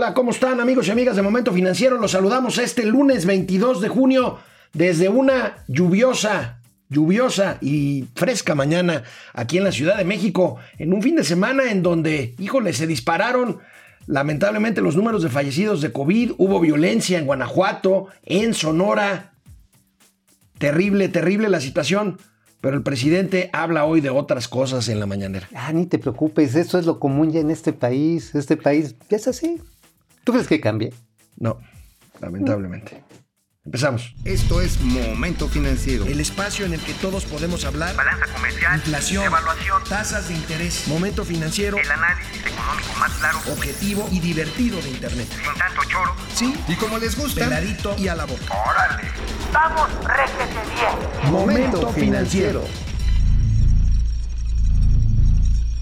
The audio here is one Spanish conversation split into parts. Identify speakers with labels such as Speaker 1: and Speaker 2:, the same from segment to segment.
Speaker 1: Hola, ¿cómo están amigos y amigas de Momento Financiero? Los saludamos este lunes 22 de junio desde una lluviosa, lluviosa y fresca mañana aquí en la Ciudad de México, en un fin de semana en donde, híjole, se dispararon lamentablemente los números de fallecidos de COVID, hubo violencia en Guanajuato, en Sonora. Terrible, terrible la situación. Pero el presidente habla hoy de otras cosas en la mañanera.
Speaker 2: Ah, ni te preocupes, eso es lo común ya en este país. Este país ya es así. ¿Tú crees que cambie?
Speaker 1: No, lamentablemente. Empezamos.
Speaker 3: Esto es Momento Financiero.
Speaker 1: El espacio en el que todos podemos hablar.
Speaker 4: Balanza comercial.
Speaker 1: Inflación.
Speaker 4: Evaluación.
Speaker 1: Tasas de interés. Momento Financiero.
Speaker 4: El análisis económico más claro.
Speaker 1: Objetivo y divertido de Internet.
Speaker 4: Sin tanto choro.
Speaker 1: Sí.
Speaker 3: Y como les gusta.
Speaker 1: Peladito y a la boca.
Speaker 4: ¡Órale! ¡Vamos, réjete bien!
Speaker 1: Momento Financiero.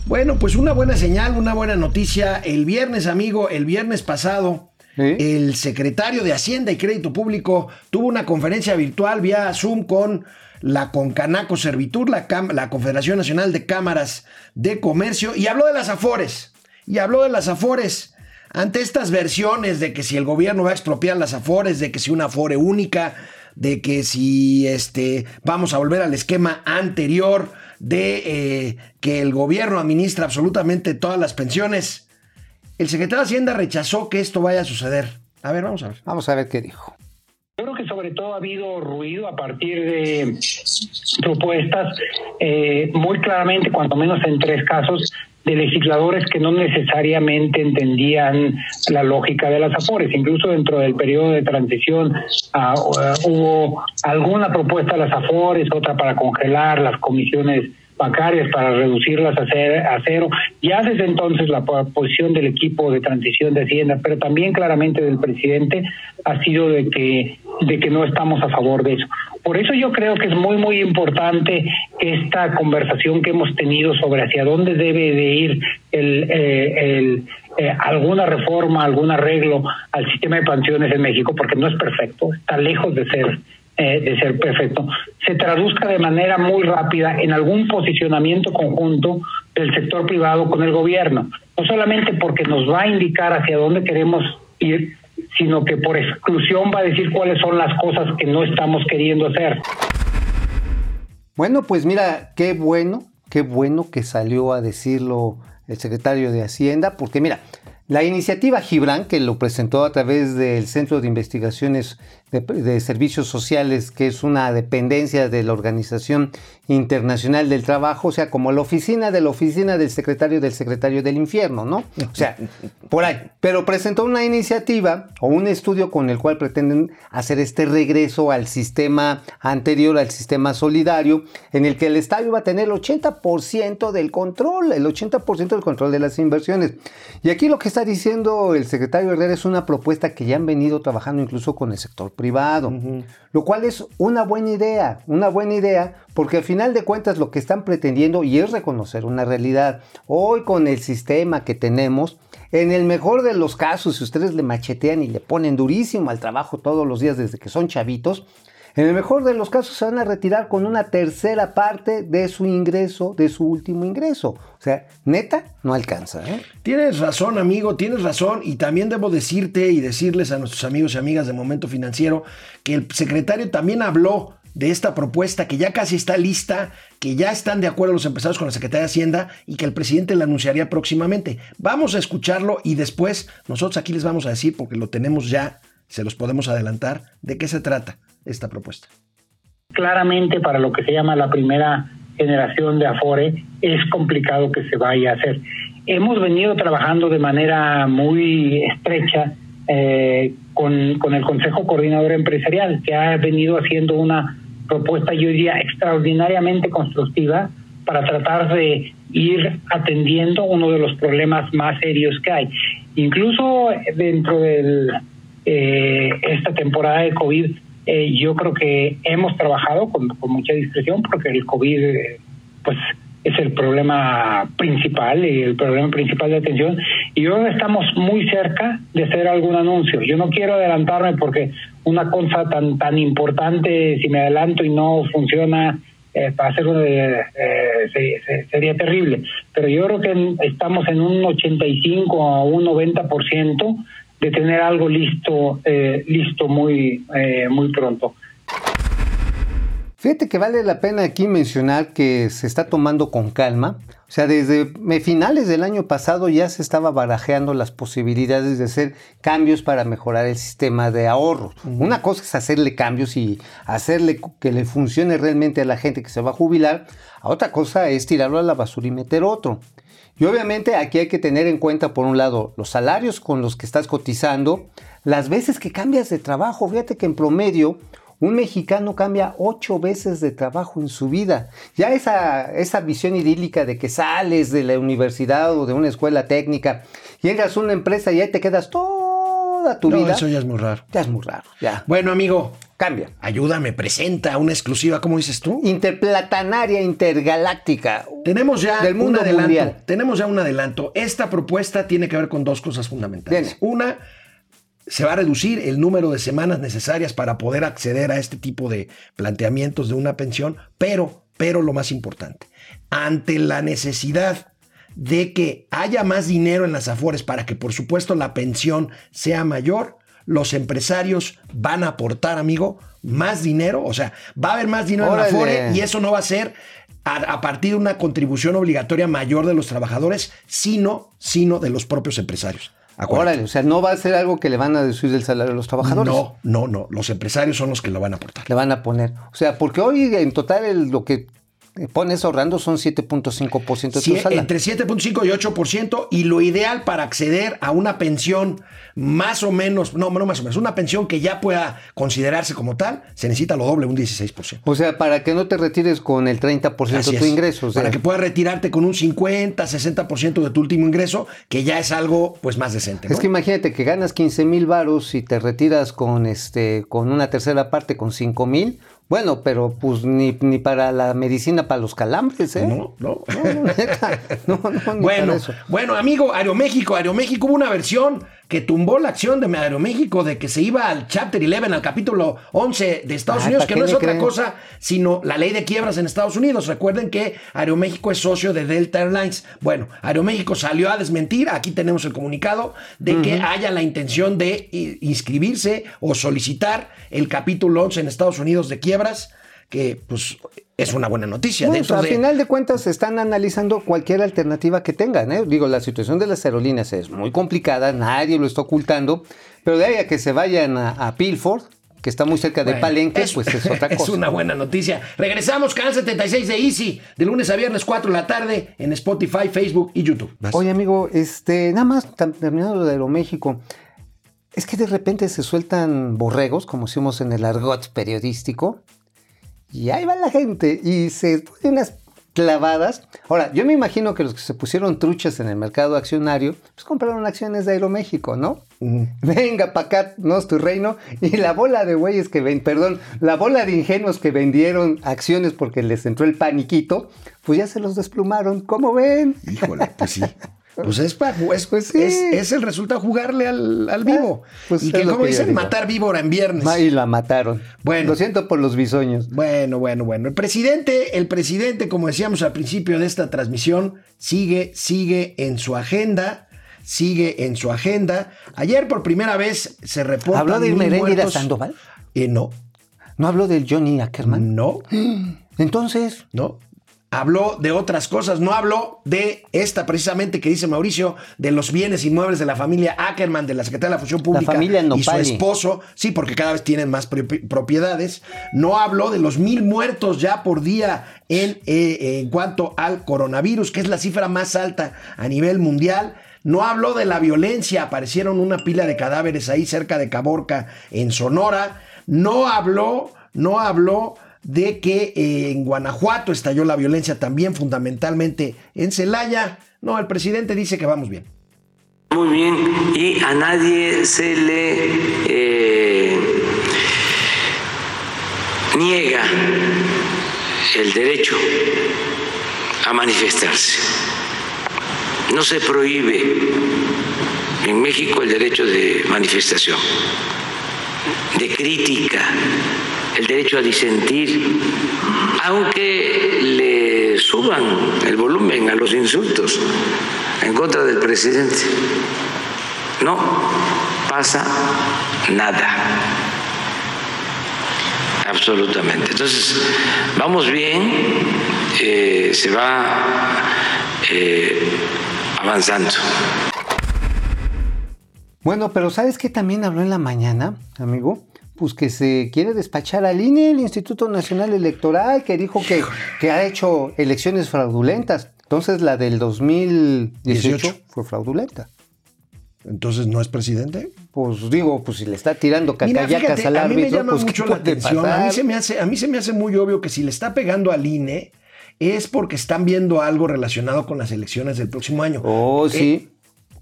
Speaker 1: Bueno, pues una buena señal, una buena noticia. El viernes, amigo, el viernes pasado, el secretario de Hacienda y Crédito Público tuvo una conferencia virtual vía Zoom con la Concanaco Servitur, la, la Confederación Nacional de Cámaras de Comercio, y habló de las Afores. Y habló de las Afores. Ante estas versiones de que si el gobierno va a expropiar las Afores, de que si una Afore única, de que si este, vamos a volver al esquema anterior, de eh, que el gobierno administra absolutamente todas las pensiones. El secretario de Hacienda rechazó que esto vaya a suceder. A ver, vamos a ver.
Speaker 2: Vamos a ver qué dijo.
Speaker 5: Yo creo que sobre todo ha habido ruido a partir de propuestas eh, muy claramente, cuanto menos en tres casos, de legisladores que no necesariamente entendían la lógica de las afores. Incluso dentro del periodo de transición ah, hubo alguna propuesta de las afores, otra para congelar las comisiones bancarias para reducirlas a cero. Ya desde entonces la posición del equipo de transición de Hacienda, pero también claramente del presidente, ha sido de que, de que no estamos a favor de eso. Por eso yo creo que es muy, muy importante esta conversación que hemos tenido sobre hacia dónde debe de ir el, eh, eh, alguna reforma, algún arreglo al sistema de pensiones en México, porque no es perfecto, está lejos de ser eh, de ser perfecto, se traduzca de manera muy rápida en algún posicionamiento conjunto del sector privado con el gobierno. No solamente porque nos va a indicar hacia dónde queremos ir, sino que por exclusión va a decir cuáles son las cosas que no estamos queriendo hacer.
Speaker 2: Bueno, pues mira, qué bueno, qué bueno que salió a decirlo el secretario de Hacienda, porque mira, la iniciativa Gibran, que lo presentó a través del Centro de Investigaciones de, Servicios Sociales, que es una dependencia de la Organización Internacional del Trabajo, o sea, como la oficina de la oficina del secretario del secretario del infierno, ¿no? O sea, por ahí. Pero presentó una iniciativa o un estudio con el cual pretenden hacer este regreso al sistema anterior, al sistema solidario, en el que el Estado va a tener el 80% del control, el 80% del control de las inversiones. Y aquí lo que está diciendo el secretario Herrera es una propuesta que ya han venido trabajando incluso con el sector privado, lo cual es una buena idea, una buena idea, porque al final de cuentas lo que están pretendiendo, y es reconocer una realidad, hoy con el sistema que tenemos, en el mejor de los casos, si ustedes le machetean y le ponen durísimo al trabajo todos los días desde que son chavitos, en el mejor de los casos se van a retirar con una tercera parte de su ingreso, de su último ingreso. O sea, neta, no alcanza. ¿eh?
Speaker 1: Tienes razón, amigo, tienes razón. Y también debo decirte y decirles a nuestros amigos y amigas de Momento Financiero que el secretario también habló de esta propuesta que ya casi está lista, que ya están de acuerdo los empresarios con la Secretaría de Hacienda y que el presidente la anunciaría próximamente. Vamos a escucharlo y después nosotros aquí les vamos a decir, porque lo tenemos ya, se los podemos adelantar, de qué se trata esta propuesta?
Speaker 5: Claramente para lo que se llama la primera generación de Afore es complicado que se vaya a hacer. Hemos venido trabajando de manera muy estrecha eh, con, con el Consejo Coordinador Empresarial, que ha venido haciendo una propuesta, yo diría, extraordinariamente constructiva para tratar de ir atendiendo uno de los problemas más serios que hay. Incluso dentro de eh, esta temporada de COVID eh, yo creo que hemos trabajado con, mucha discreción porque el COVID eh, pues es el problema principal y el problema principal de atención y hoy estamos muy cerca de hacer algún anuncio. Yo no quiero adelantarme porque una cosa tan tan importante si me adelanto y no funciona eh, para hacerlo eh, sería terrible. Pero yo creo que estamos en un 85 a un 90% de tener algo listo, eh, listo muy, eh, muy pronto.
Speaker 2: Fíjate que vale la pena aquí mencionar que se está tomando con calma. O sea, desde finales del año pasado ya se estaba barajeando las posibilidades de hacer cambios para mejorar el sistema de ahorro. Una cosa es hacerle cambios y hacerle que le funcione realmente a la gente que se va a jubilar. A otra cosa es tirarlo a la basura y meter otro. Y obviamente aquí hay que tener en cuenta, por un lado, los salarios con los que estás cotizando, las veces que cambias de trabajo. Fíjate que en promedio un mexicano cambia ocho veces de trabajo en su vida. Ya esa, esa visión idílica de que sales de la universidad o de una escuela técnica, llegas a una empresa y ahí te quedas toda tu
Speaker 1: No,
Speaker 2: vida.
Speaker 1: eso ya es muy raro.
Speaker 2: Ya es muy raro, ya.
Speaker 1: Bueno, amigo,
Speaker 2: Cambia.
Speaker 1: ayúdame, presenta una exclusiva, ¿cómo dices tú?
Speaker 2: Interplatanaria, intergaláctica.
Speaker 1: Tenemos ya
Speaker 2: Del mundo
Speaker 1: un adelanto.
Speaker 2: mundial.
Speaker 1: Tenemos ya un adelanto. Esta propuesta tiene que ver con dos cosas fundamentales. Una, se va a reducir el número de semanas necesarias para poder acceder a este tipo de planteamientos de una pensión, pero, pero lo más importante, ante la necesidad de que haya más dinero en las afores para que por supuesto la pensión sea mayor, los empresarios van a aportar, amigo, más dinero, o sea, va a haber más dinero en la afore y eso no va a ser a, a partir de una contribución obligatoria mayor de los trabajadores, sino, sino de los propios empresarios. Acuérdate.
Speaker 2: Órale, o sea, no va a ser algo que le van a deducir del salario de los trabajadores.
Speaker 1: No, no, no. Los empresarios son los que lo van a aportar.
Speaker 2: Le van a poner. O sea, porque hoy en total el- lo que pones ahorrando son 7.5% de tu salario.
Speaker 1: entre 7.5 y 8%, y lo ideal para acceder a una pensión más o menos, no, no más o menos, una pensión que ya pueda considerarse como tal, se necesita lo doble, un 16%.
Speaker 2: O sea, para que no te retires con el 30%
Speaker 1: Así
Speaker 2: de tu
Speaker 1: es.
Speaker 2: ingreso. o sea,
Speaker 1: para que puedas retirarte con un 50, 60% de tu último ingreso, que ya es algo pues más decente. ¿no?
Speaker 2: Es que imagínate que ganas 15 mil varos y te retiras con este con una tercera parte con 5 mil. Bueno, pero pues ni, ni para la medicina para los calambres, ¿eh?
Speaker 1: No, no.
Speaker 2: No, no, neta. No, no, ni
Speaker 1: Bueno,
Speaker 2: para eso.
Speaker 1: bueno, amigo, Aeroméxico, Aeroméxico hubo una versión que tumbó la acción de Aeroméxico de que se iba al Chapter 11, al capítulo 11 de Estados
Speaker 2: Ah,
Speaker 1: Unidos,
Speaker 2: ¿para
Speaker 1: que no es otra
Speaker 2: creen?
Speaker 1: cosa sino la ley de quiebras en Estados Unidos. Recuerden que Aeroméxico es socio de Delta Airlines. Bueno, Aeroméxico salió a desmentir, aquí tenemos el comunicado, de que haya la intención de inscribirse o solicitar el capítulo 11 en Estados Unidos de quiebras, que pues es una buena noticia.
Speaker 2: Bueno,
Speaker 1: Dentro
Speaker 2: al
Speaker 1: de-
Speaker 2: final de cuentas están analizando cualquier alternativa que tengan. ¿eh? Digo, la situación de las aerolíneas es muy complicada, nadie lo está ocultando, pero de ahí a que se vayan a, a Pilford, que está muy cerca de
Speaker 1: Bueno,
Speaker 2: Palenque,
Speaker 1: es-
Speaker 2: pues es otra cosa.
Speaker 1: Es una buena noticia. Regresamos, Canal 76 de Easy, de lunes a viernes, 4 de la tarde, en Spotify, Facebook y YouTube. Vas.
Speaker 2: Oye, amigo, este, nada más terminando lo de Aeroméxico, es que de repente se sueltan borregos, como decimos en el argot periodístico, y ahí va la gente y se ponen unas clavadas. Ahora, yo me imagino que los que se pusieron truchas en el mercado accionario, pues compraron acciones de Aeroméxico, ¿no? Venga, pa' acá, no es tu reino. Y la bola de güeyes que ven, perdón, la bola de ingenuos que vendieron acciones porque les entró el paniquito, pues ya se los desplumaron. ¿Cómo ven?
Speaker 1: Híjole, pues sí. Pues es, pa- es,
Speaker 2: Pues sí.
Speaker 1: es, es el resultado jugarle al, al vivo.
Speaker 2: pues
Speaker 1: y que, como
Speaker 2: que
Speaker 1: dicen, matar víbora en viernes.
Speaker 2: Y la mataron.
Speaker 1: Bueno.
Speaker 2: Lo siento por los bisoños.
Speaker 1: Bueno, bueno, bueno. El presidente, el presidente, como decíamos al principio de esta transmisión, sigue, sigue en su agenda, sigue en su agenda. Ayer por primera vez se reporta.
Speaker 2: ¿Habló del Meréndira Sandoval?
Speaker 1: Eh, no,
Speaker 2: ¿No habló del Johnny Ackerman?
Speaker 1: no,
Speaker 2: Entonces,
Speaker 1: no. Habló de otras cosas, no habló de esta precisamente que dice Mauricio, de los bienes inmuebles de la familia Ackerman, de la Secretaría de la Función Pública
Speaker 2: familia
Speaker 1: y su esposo, sí, porque cada vez tienen más propi- propiedades. No habló de los mil muertos ya por día en, eh, en cuanto al coronavirus, que es la cifra más alta a nivel mundial. No habló de la violencia, aparecieron una pila de cadáveres ahí cerca de Caborca, en Sonora. No habló, no habló de que eh, en Guanajuato estalló la violencia también, fundamentalmente en Celaya. No, el presidente dice que vamos bien.
Speaker 6: Muy bien, y a nadie se le eh, niega el derecho a manifestarse. No se prohíbe en México el derecho de manifestación, de crítica, el derecho a disentir, aunque le suban el volumen a los insultos en contra del presidente. No, pasa nada. Absolutamente. Entonces, vamos bien, eh, se va eh, avanzando.
Speaker 2: Bueno, pero ¿sabes qué también habló en la mañana, amigo? Pues que se quiere despachar al INE, el Instituto Nacional Electoral, que dijo que, que ha hecho elecciones fraudulentas. Entonces la del 2018
Speaker 1: 18.
Speaker 2: fue fraudulenta.
Speaker 1: Entonces, ¿no es presidente?
Speaker 2: Pues digo, pues si le está tirando cacayacas al
Speaker 1: a mí me
Speaker 2: árbitro,
Speaker 1: llama
Speaker 2: pues ¿qué
Speaker 1: mucho la atención. A mí, se me hace, a mí se me hace muy obvio que si le está pegando al INE es porque están viendo algo relacionado con las elecciones del próximo año.
Speaker 2: Oh,
Speaker 1: Eh,
Speaker 2: sí.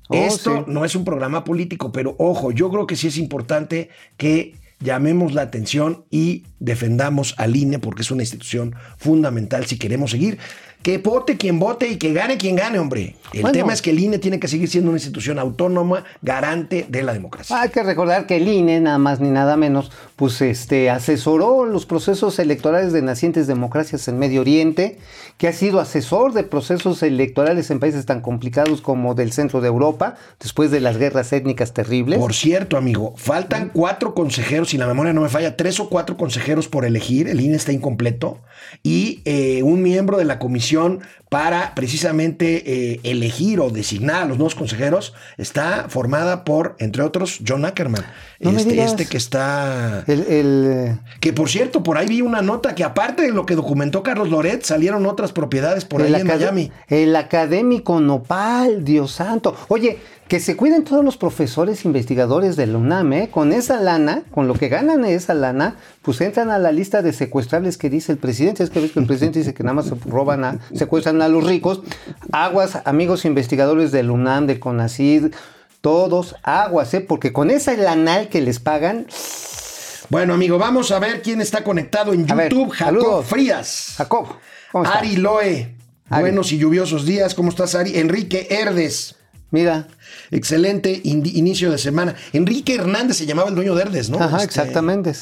Speaker 2: Oh,
Speaker 1: Esto
Speaker 2: sí.
Speaker 1: no es un programa político, pero ojo, yo creo que sí es importante que llamemos la atención y defendamos al INE porque es una institución fundamental si queremos seguir. Que vote quien vote y que gane quien gane, hombre. El
Speaker 2: Bueno.
Speaker 1: tema es que el INE tiene que seguir siendo una institución autónoma, garante de la democracia.
Speaker 2: Hay que recordar que el INE, nada más ni nada menos, pues este, asesoró los procesos electorales de nacientes democracias en Medio Oriente, que ha sido asesor de procesos electorales en países tan complicados como del centro de Europa, después de las guerras étnicas terribles.
Speaker 1: Por cierto, amigo, faltan cuatro consejeros, si la memoria no me falla, tres o cuatro consejeros por elegir, el INE está incompleto, y eh, un miembro de la comisión para precisamente eh, elegir o designar a los nuevos consejeros está formada por, entre otros, John Ackerman,
Speaker 2: No
Speaker 1: este, este que está...
Speaker 2: El, el,
Speaker 1: Que por cierto, por ahí vi una nota que aparte de lo que documentó Carlos Loret, salieron otras propiedades por ahí en Miami.
Speaker 2: El académico Nopal, Dios santo. Oye, que se cuiden todos los profesores investigadores del UNAM, ¿eh? Con esa lana, con lo que ganan esa lana, pues entran a la lista de secuestrables que dice el presidente. Es que ves que el presidente dice que nada más se roban a, secuestran a los ricos. Aguas, amigos investigadores del UNAM, del CONACID, todos aguas, ¿eh? Porque con esa lanal que les pagan,
Speaker 1: Bueno, amigo, vamos a ver quién está conectado en
Speaker 2: ver,
Speaker 1: YouTube. Jacob
Speaker 2: saludos.
Speaker 1: Frías.
Speaker 2: Jacob.
Speaker 1: Ari Loe.
Speaker 2: Ari.
Speaker 1: Buenos y lluviosos días. ¿Cómo estás, Ari? Enrique Herdes.
Speaker 2: Mira,
Speaker 1: Excelente inicio de semana. Enrique Hernández se llamaba el dueño de Herdes, ¿no?
Speaker 2: ajá,
Speaker 1: Este,
Speaker 2: exactamente.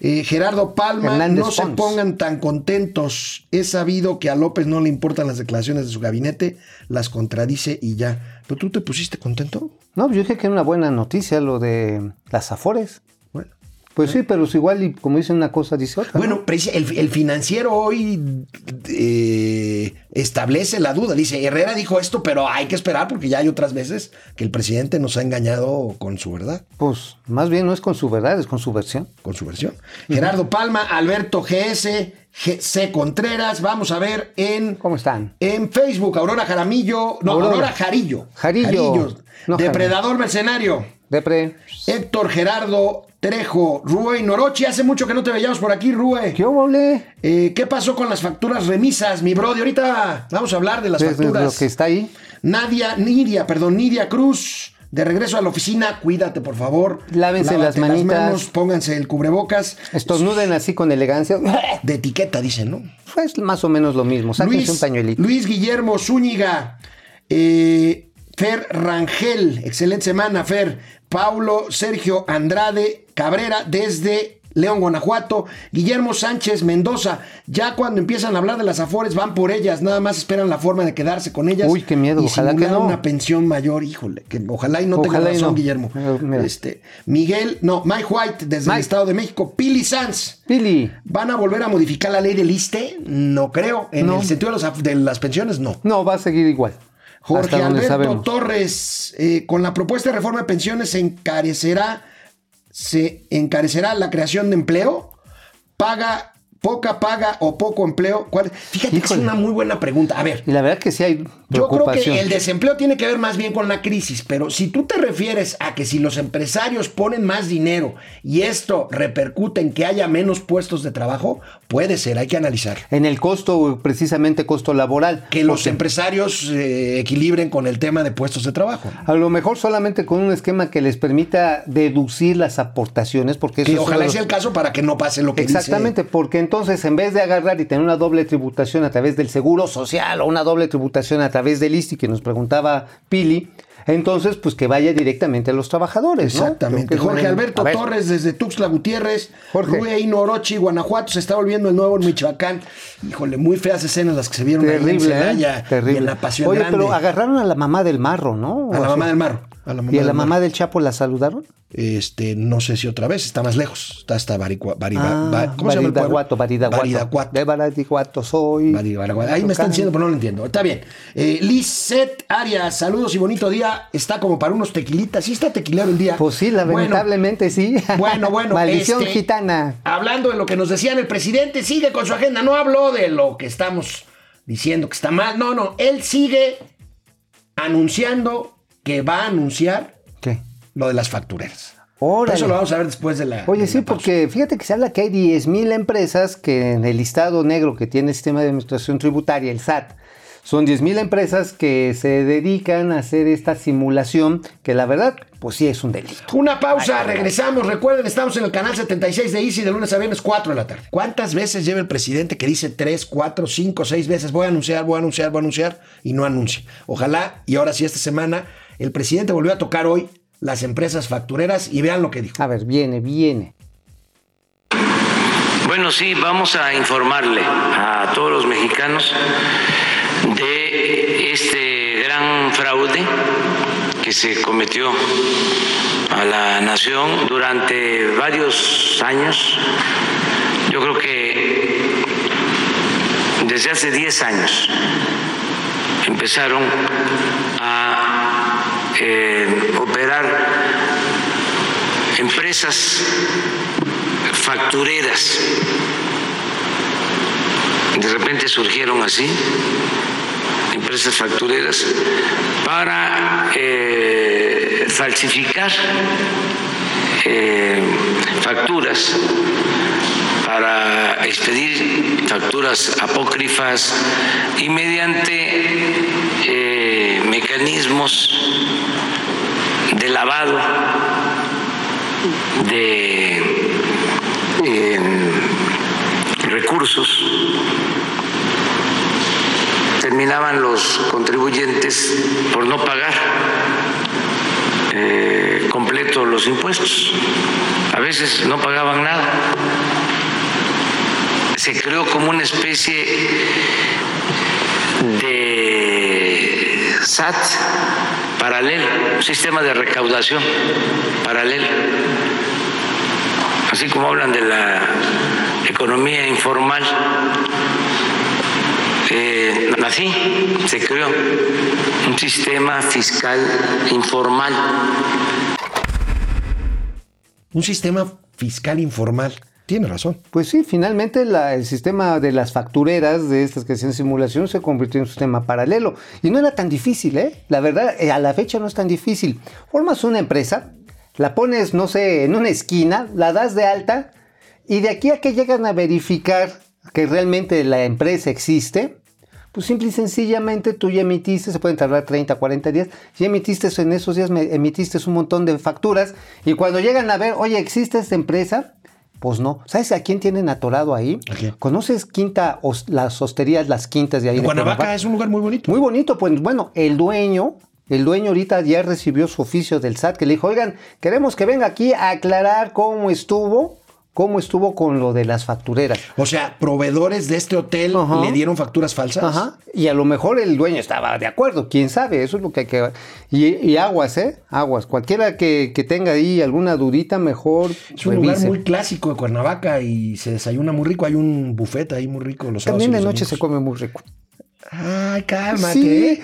Speaker 1: eh, Gerardo Palma,
Speaker 2: Hernández
Speaker 1: no se pongan tan contentos. He sabido que a López no le importan las declaraciones de su gabinete, las contradice y ya. ¿Pero tú te pusiste contento?
Speaker 2: No, yo dije que era una buena noticia lo de las Afores. Pues sí, pero es igual y como dice una cosa, dice otra. ¿no?
Speaker 1: Bueno, el, el financiero hoy eh, establece la duda. Dice, Herrera dijo esto, pero hay que esperar porque ya hay otras veces que el presidente nos ha engañado con su verdad,
Speaker 2: Pues más bien no es con su verdad, es con su versión.
Speaker 1: con su versión. Gerardo Palma, Alberto GS, GC Contreras, vamos a ver en,
Speaker 2: ¿Cómo están?
Speaker 1: en Facebook, Aurora Jaramillo, no,
Speaker 2: Aurora.
Speaker 1: Aurora, Jarillo.
Speaker 2: Jarillo. No,
Speaker 1: Depredador Mercenario.
Speaker 2: Depre.
Speaker 1: Héctor Gerardo Trejo, Rue Norochi, hace mucho que no te veíamos por aquí, Rue.
Speaker 2: ¿Qué ole?
Speaker 1: Eh, ¿Qué pasó con las facturas remisas, mi brody? Ahorita vamos a hablar de las facturas.
Speaker 2: lo que está ahí.
Speaker 1: Nadia, Nidia, perdón, Nidia Cruz, de regreso a la oficina, cuídate, por favor.
Speaker 2: Lávense
Speaker 1: Lávate
Speaker 2: las manitas.
Speaker 1: manos, pónganse el cubrebocas.
Speaker 2: Estornuden así con elegancia.
Speaker 1: De etiqueta, dicen, ¿no?
Speaker 2: Pues más o menos lo mismo. Sáquense un pañuelito.
Speaker 1: Luis Guillermo Zúñiga, eh, Fer Rangel, excelente semana, Fer. Paulo Sergio Andrade Cabrera desde León, Guanajuato. Guillermo Sánchez Mendoza, ya cuando empiezan a hablar de las afores van por ellas, nada más esperan la forma de quedarse con ellas.
Speaker 2: Uy, qué miedo,
Speaker 1: y
Speaker 2: ojalá que no.
Speaker 1: una pensión mayor, híjole, que ojalá y no
Speaker 2: Ojalá
Speaker 1: tenga razón,
Speaker 2: no.
Speaker 1: Guillermo.
Speaker 2: Mira.
Speaker 1: Este, Miguel, no, Mike White desde el. Estado de México. Pili Sanz.
Speaker 2: Pili.
Speaker 1: ¿Van a volver a modificar la ley del ISTE? No creo. En
Speaker 2: No.
Speaker 1: el sentido de, los de las pensiones, no.
Speaker 2: No, va a seguir igual.
Speaker 1: Jorge Alberto
Speaker 2: sabemos.
Speaker 1: Torres, eh, con la propuesta de reforma de pensiones se encarecerá, se encarecerá la creación de empleo, paga, poca paga o poco empleo. ¿Cuál? Fíjate que es una muy buena pregunta. A ver,
Speaker 2: Y la verdad que sí hay
Speaker 1: yo creo
Speaker 2: preocupación.
Speaker 1: que el desempleo tiene que ver más bien con la crisis, pero si tú te refieres a que si los empresarios ponen más dinero y esto repercute en que haya menos puestos de trabajo, puede ser, hay que analizar.
Speaker 2: En el costo, precisamente costo laboral.
Speaker 1: Que los empresarios eh, equilibren con el tema de puestos de trabajo.
Speaker 2: A lo mejor solamente con un esquema que les permita deducir las aportaciones, porque eso
Speaker 1: Que
Speaker 2: es
Speaker 1: ojalá sea el caso para que no pase lo que
Speaker 2: Exactamente, porque entonces en vez de agarrar y tener una doble tributación a través del seguro social o una doble tributación a través del ISTI que nos preguntaba Pili, entonces pues que vaya directamente a los trabajadores.
Speaker 1: Exactamente. Jorge Alberto Torres desde Tuxtla Gutiérrez,
Speaker 2: Jorge.
Speaker 1: Rue Orochi, Guanajuato, se está volviendo el nuevo en Michoacán. Híjole, muy feas escenas las que se vieron ahí en
Speaker 2: Terrible,
Speaker 1: Celaya
Speaker 2: ¿eh? Terrible.
Speaker 1: y en la Pasión
Speaker 2: Oye,
Speaker 1: Grande.
Speaker 2: pero agarraron a la mamá del marro, ¿no?
Speaker 1: a la mamá del marro. A la
Speaker 2: ¿Y a la mamá del Chapo la saludaron?
Speaker 1: Este, no sé si otra vez, está más lejos. Está hasta Baricua, Bari-
Speaker 2: Ah,
Speaker 1: ¿Cómo se llama?
Speaker 2: Baridaguato, Baridaguato.
Speaker 1: Baridaguato.
Speaker 2: De Baridaguato soy.
Speaker 1: Bari- Baraguato. Ahí me están diciendo, pero no lo entiendo. Está bien. Eh, Lizeth Arias, saludos y bonito día. Está como para unos tequilitas. Sí está tequilero el día.
Speaker 2: Pues sí,
Speaker 1: Bueno,
Speaker 2: lamentablemente sí.
Speaker 1: Bueno, bueno.
Speaker 2: Maldición
Speaker 1: este,
Speaker 2: gitana.
Speaker 1: Hablando de lo que nos decían, el presidente sigue con su agenda. No habló de lo que estamos diciendo que está mal. No, no. Él sigue anunciando que va a anunciar
Speaker 2: ¿Qué?
Speaker 1: lo de las factureras. Eso lo vamos a ver después de la.
Speaker 2: Oye,
Speaker 1: de
Speaker 2: sí,
Speaker 1: la
Speaker 2: porque fíjate que se habla que hay 10.000 empresas que en el listado negro que tiene el sistema de administración tributaria, el SAT, son 10.000 empresas que se dedican a hacer esta simulación, que la verdad, pues sí es un delito.
Speaker 1: Una pausa, regresamos. Recuerden, estamos en el canal 76 de Easy de lunes a viernes, 4 de la tarde. ¿Cuántas veces lleva el presidente que dice 3, 4, 5, 6 veces voy a anunciar, voy a anunciar, voy a anunciar y no anuncia? Ojalá, y ahora sí, esta semana, el presidente volvió a tocar hoy las empresas factureras y vean lo que dijo.
Speaker 2: A ver, viene, viene.
Speaker 6: Bueno, sí, vamos a informarle a todos los mexicanos de este gran fraude que se cometió a la nación durante varios años. Yo creo que desde hace 10 años empezaron a eh, operar empresas factureras. De repente surgieron así, empresas factureras, para eh, falsificar eh, facturas, para expedir facturas apócrifas y mediante mecanismos de lavado de eh, recursos terminaban los contribuyentes por no pagar eh, completo los impuestos. A veces no pagaban nada. Se creó como una especie de SAT paralelo, un sistema de recaudación paralelo. Así como hablan de la economía informal, eh, así se creó un sistema fiscal informal.
Speaker 1: Un sistema fiscal informal. Tiene razón.
Speaker 2: Pues sí, finalmente el sistema de las factureras de estas que hacían simulación se convirtió en un sistema paralelo. Y no era tan difícil, ¿eh? La verdad, eh, a la fecha no es tan difícil. Formas una empresa, la pones, no sé, en una esquina, la das de alta y de aquí a que llegan a verificar que realmente la empresa existe, pues simple y sencillamente tú ya emitiste, se pueden tardar 30, 40 días, ya emitiste en esos días, emitiste un montón de facturas y cuando llegan a ver, oye, ¿existe esta empresa? Pues no. ¿Sabes a quién tienen atorado ahí?
Speaker 1: ¿A quién?
Speaker 2: ¿Conoces Quinta, Os- las hosterías, las quintas de ahí? de
Speaker 1: Cuernavaca? es un lugar muy bonito.
Speaker 2: Muy bonito, pues bueno, el dueño, el dueño ahorita ya recibió su oficio del SAT que le dijo, oigan, queremos que venga aquí a aclarar cómo estuvo, cómo estuvo con lo de las factureras.
Speaker 1: O sea, proveedores de este hotel
Speaker 2: Ajá.
Speaker 1: le dieron facturas falsas.
Speaker 2: Ajá. Y a lo mejor el dueño estaba de acuerdo, quién sabe, eso es lo que hay que... Y, y aguas, ¿eh? Aguas. Cualquiera que, que tenga ahí alguna dudita, mejor...
Speaker 1: Es un lugar muy clásico de Cuernavaca y se desayuna muy rico. Hay un buffet ahí muy rico los
Speaker 2: También de noche se come muy rico.
Speaker 1: Ay, cálmate.
Speaker 2: Sí,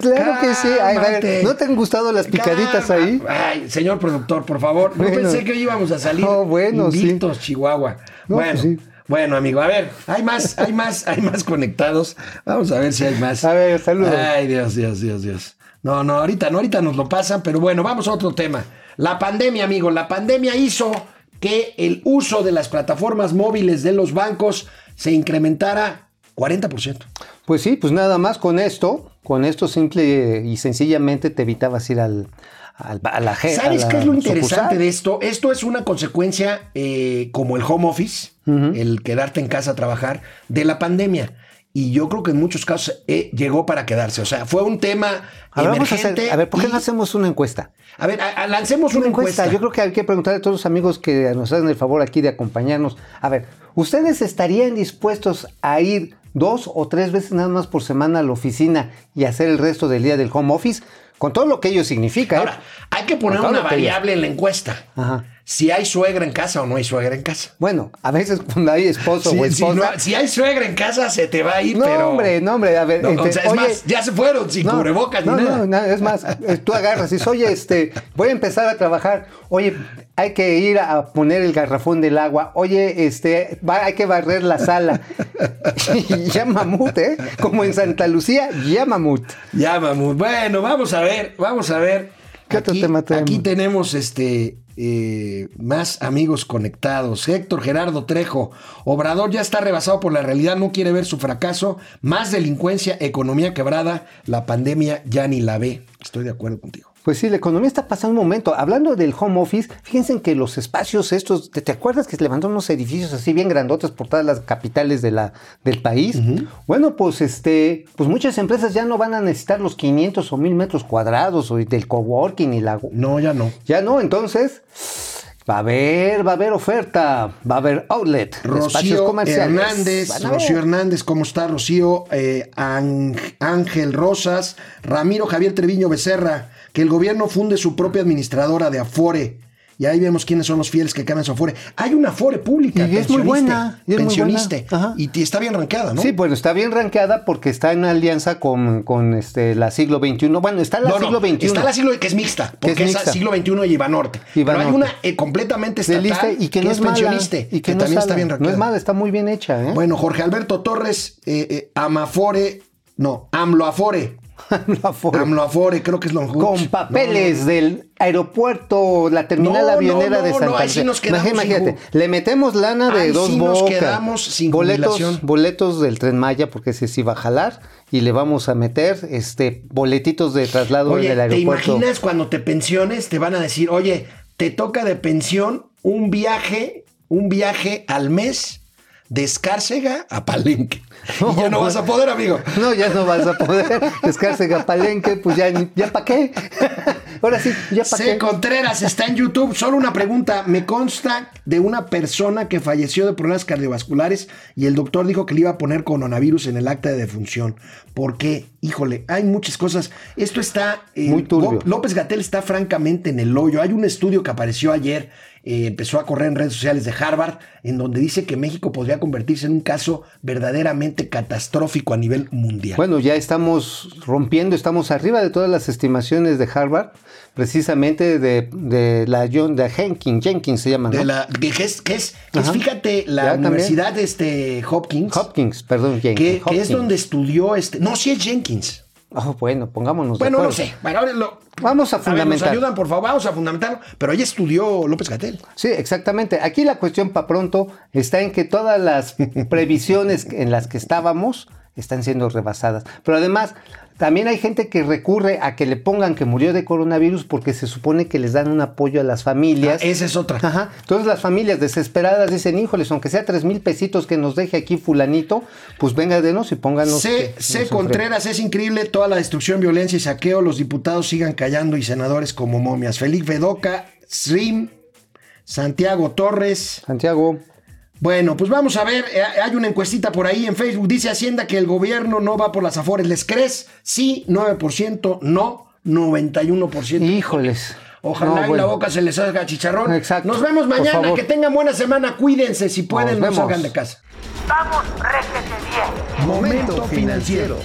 Speaker 2: claro que sí. Ay, a ver,
Speaker 1: Cálmate.
Speaker 2: ¿No te han gustado las picaditas
Speaker 1: Calma.
Speaker 2: ahí?
Speaker 1: Ay, señor productor, por favor. No
Speaker 2: Bueno.
Speaker 1: pensé que hoy íbamos a salir
Speaker 2: No, bueno, sí.
Speaker 1: invictos, Chihuahua.
Speaker 2: No,
Speaker 1: bueno,
Speaker 2: pues sí.
Speaker 1: bueno, amigo, a ver, hay más, hay más, hay más conectados. Vamos a ver si hay más.
Speaker 2: A ver, saludos.
Speaker 1: Ay, Dios, Dios, Dios, Dios. No, no, ahorita, no, ahorita nos lo pasan, pero bueno, vamos a otro tema. La pandemia, amigo, la pandemia hizo que el uso de las plataformas móviles de los bancos se incrementara 40%.
Speaker 2: Pues sí, pues nada más con esto, con esto simple y sencillamente te evitabas ir al, al- a la je-
Speaker 1: ¿Sabes qué es lo interesante
Speaker 2: sucursal.
Speaker 1: de esto? Esto es una consecuencia eh, como el home office, el quedarte en casa a trabajar, de la pandemia. Y yo creo que en muchos casos eh, llegó para quedarse. O sea, fue un tema
Speaker 2: A ver, vamos a,
Speaker 1: emergente.
Speaker 2: hacer, a ver, ¿por qué
Speaker 1: y-
Speaker 2: no hacemos una encuesta?
Speaker 1: A ver, a- a- lancemos una, encuesta.
Speaker 2: Yo creo que hay que preguntar a todos los amigos que nos hacen el favor aquí de acompañarnos. A ver, ¿ustedes estarían dispuestos a ir dos o tres veces nada más por semana a la oficina y hacer el resto del día del home office, con todo lo que ello significa. ¿eh?
Speaker 1: Ahora, hay que poner una
Speaker 2: ello-
Speaker 1: variable en la encuesta.
Speaker 2: Ajá.
Speaker 1: Si hay suegra en casa o no hay suegra en casa.
Speaker 2: Bueno, a veces cuando hay esposo
Speaker 1: Si,
Speaker 2: o
Speaker 1: si
Speaker 2: esposa.
Speaker 1: no- si hay suegra en casa, se te va a ir,
Speaker 2: No,
Speaker 1: pero.
Speaker 2: hombre, no, hombre, a ver,
Speaker 1: No, o
Speaker 2: este,
Speaker 1: sea, es
Speaker 2: oye-
Speaker 1: más, ya se fueron sin
Speaker 2: No,
Speaker 1: cubrebocas
Speaker 2: no,
Speaker 1: ni nada.
Speaker 2: no, no, es más, eh, tú agarras y dices, oye, este, voy a empezar a trabajar, oye, hay que ir a poner el garrafón del agua, oye, este, va- hay que barrer la sala. y ya mamut, ¿eh? Como en Santa Lucía, ya mamut.
Speaker 1: Ya, mamut. Bueno, vamos a ver, vamos a ver.
Speaker 2: ¿Qué otro
Speaker 1: Aquí-
Speaker 2: tema tenemos?
Speaker 1: Aquí tenemos este eh, más amigos conectados. Héctor Gerardo Trejo. Obrador ya está rebasado por la realidad, no quiere ver su fracaso. Más delincuencia, economía quebrada. La pandemia ya ni la ve. Estoy de acuerdo contigo.
Speaker 2: Pues sí, la economía está pasando un momento. Hablando del home office, fíjense que los espacios estos, ¿te, te acuerdas que se levantaron unos edificios así bien grandotes por todas las capitales de la, del país? Bueno, pues este, pues muchas empresas ya no van a necesitar los 500 o 1000 metros cuadrados o del coworking y la...
Speaker 1: No, ya no.
Speaker 2: Ya no, entonces va a haber, va a haber oferta, va a haber outlet, espacios
Speaker 1: Rocío
Speaker 2: comerciales.
Speaker 1: Hernández. Rocío Hernández, ¿cómo está Rocío? Eh, Ángel Rosas, Ramiro Javier Treviño Becerra, que el gobierno funde su propia administradora de Afore. Y ahí vemos quiénes son los fieles que cambian su Afore. Hay una Afore pública.
Speaker 2: Y es muy buena, y es muy buena.
Speaker 1: Y está bien rankeada, ¿no?
Speaker 2: Sí, bueno, está bien rankeada porque está en alianza con, con este, la siglo XXI. Bueno, está la
Speaker 1: No, no,
Speaker 2: siglo XXI.
Speaker 1: Está la siglo que es mixta,
Speaker 2: Que es
Speaker 1: porque es,
Speaker 2: mixta.
Speaker 1: siglo XXI y Banorte.
Speaker 2: Y
Speaker 1: Pero hay una eh, completamente estatal
Speaker 2: lista y que, no es, mala,
Speaker 1: pensioniste
Speaker 2: y que, no
Speaker 1: también
Speaker 2: es
Speaker 1: está bien
Speaker 2: No
Speaker 1: rankeada.
Speaker 2: es mala, está muy bien hecha, ¿eh?
Speaker 1: Bueno, Jorge Alberto Torres, eh, eh, Amafore, no, AMLOAFORE.
Speaker 2: Afore.
Speaker 1: AMLOAFORE, creo que es Longhut.
Speaker 2: con papeles del aeropuerto, la terminal
Speaker 1: No,
Speaker 2: avionera de Santa
Speaker 1: ahí sí
Speaker 2: Lucía.
Speaker 1: nos quedamos
Speaker 2: Imagínate, le metemos lana de
Speaker 1: Ahí
Speaker 2: dos
Speaker 1: sí nos quedamos sin
Speaker 2: boletos, boletos del Tren Maya, porque ese sí va a jalar, y le vamos a meter este boletitos de traslado
Speaker 1: Oye,
Speaker 2: del
Speaker 1: ¿te
Speaker 2: aeropuerto.
Speaker 1: imaginas cuando te pensiones? Te van a decir, oye, te toca de pensión un viaje, un viaje al mes de Escárcega a Palenque.
Speaker 2: No,
Speaker 1: y ya no
Speaker 2: pues.
Speaker 1: vas a poder, amigo.
Speaker 2: No, ya no vas a poder. Escárcega Palenque, pues ya, ya para qué. Ahora sí, ya para qué.
Speaker 1: Contreras está en YouTube. Solo una pregunta. Me consta de una persona que falleció de problemas cardiovasculares y el doctor dijo que le iba a poner coronavirus en el acta de defunción. ¿Por qué? Híjole, hay muchas cosas. Esto está. eh,
Speaker 2: Muy turbio.
Speaker 1: López Gatel está francamente en el hoyo. Hay un estudio que apareció ayer, eh, empezó a correr en redes sociales de Harvard, en donde dice que México podría convertirse en un caso verdaderamente catastrófico a nivel mundial.
Speaker 2: Bueno, ya estamos rompiendo, estamos arriba de todas las estimaciones de Harvard, precisamente de, de la John de Jenkins, Jenkins se llama, ¿no?
Speaker 1: de la, que que es, que es, que es,
Speaker 2: Ajá.
Speaker 1: fíjate, la. Universidad de este Hopkins.
Speaker 2: Hopkins, perdón, Jenkins.
Speaker 1: que, que es donde estudió este. No, sí es Jenkins.
Speaker 2: Oh, bueno, pongámonos de
Speaker 1: Bueno, no
Speaker 2: acuerdo.
Speaker 1: sé. Bueno, lo-
Speaker 2: Vamos a
Speaker 1: ver, nos
Speaker 2: fundamentar.
Speaker 1: ayudan, por favor, vamos a fundamentarlo. Pero ahí estudió López Gatel.
Speaker 2: Sí, exactamente. Aquí la cuestión para pronto está en que todas las previsiones en las que estábamos están siendo rebasadas. Pero además, también hay gente que recurre a que le pongan que murió de coronavirus porque se supone que les dan un apoyo a las familias.
Speaker 1: Ah, esa es otra.
Speaker 2: Ajá. Entonces las familias desesperadas dicen, híjoles, aunque sea tres mil pesitos que nos deje aquí fulanito, pues venga de nos y pónganos.
Speaker 1: C. C. Contreras, es increíble toda la destrucción, violencia y saqueo. Los diputados sigan callando y senadores como momias. Felipe Doca, Srim, Santiago Torres.
Speaker 2: Santiago.
Speaker 1: Bueno, pues vamos a ver. eh, Hay una encuestita por ahí en Facebook. Dice Hacienda que el gobierno no va por las afores. ¿Les crees? Sí, 9%. No, 91%.
Speaker 2: Híjoles.
Speaker 1: Ojalá
Speaker 2: No,
Speaker 1: en la boca se les salga chicharrón.
Speaker 2: Exacto.
Speaker 1: Nos vemos mañana. Que tengan buena semana. Cuídense. Si pueden,
Speaker 2: Nos
Speaker 1: no
Speaker 2: vemos.
Speaker 1: salgan de casa.
Speaker 4: Vamos, réjete bien.
Speaker 1: Momento financiero.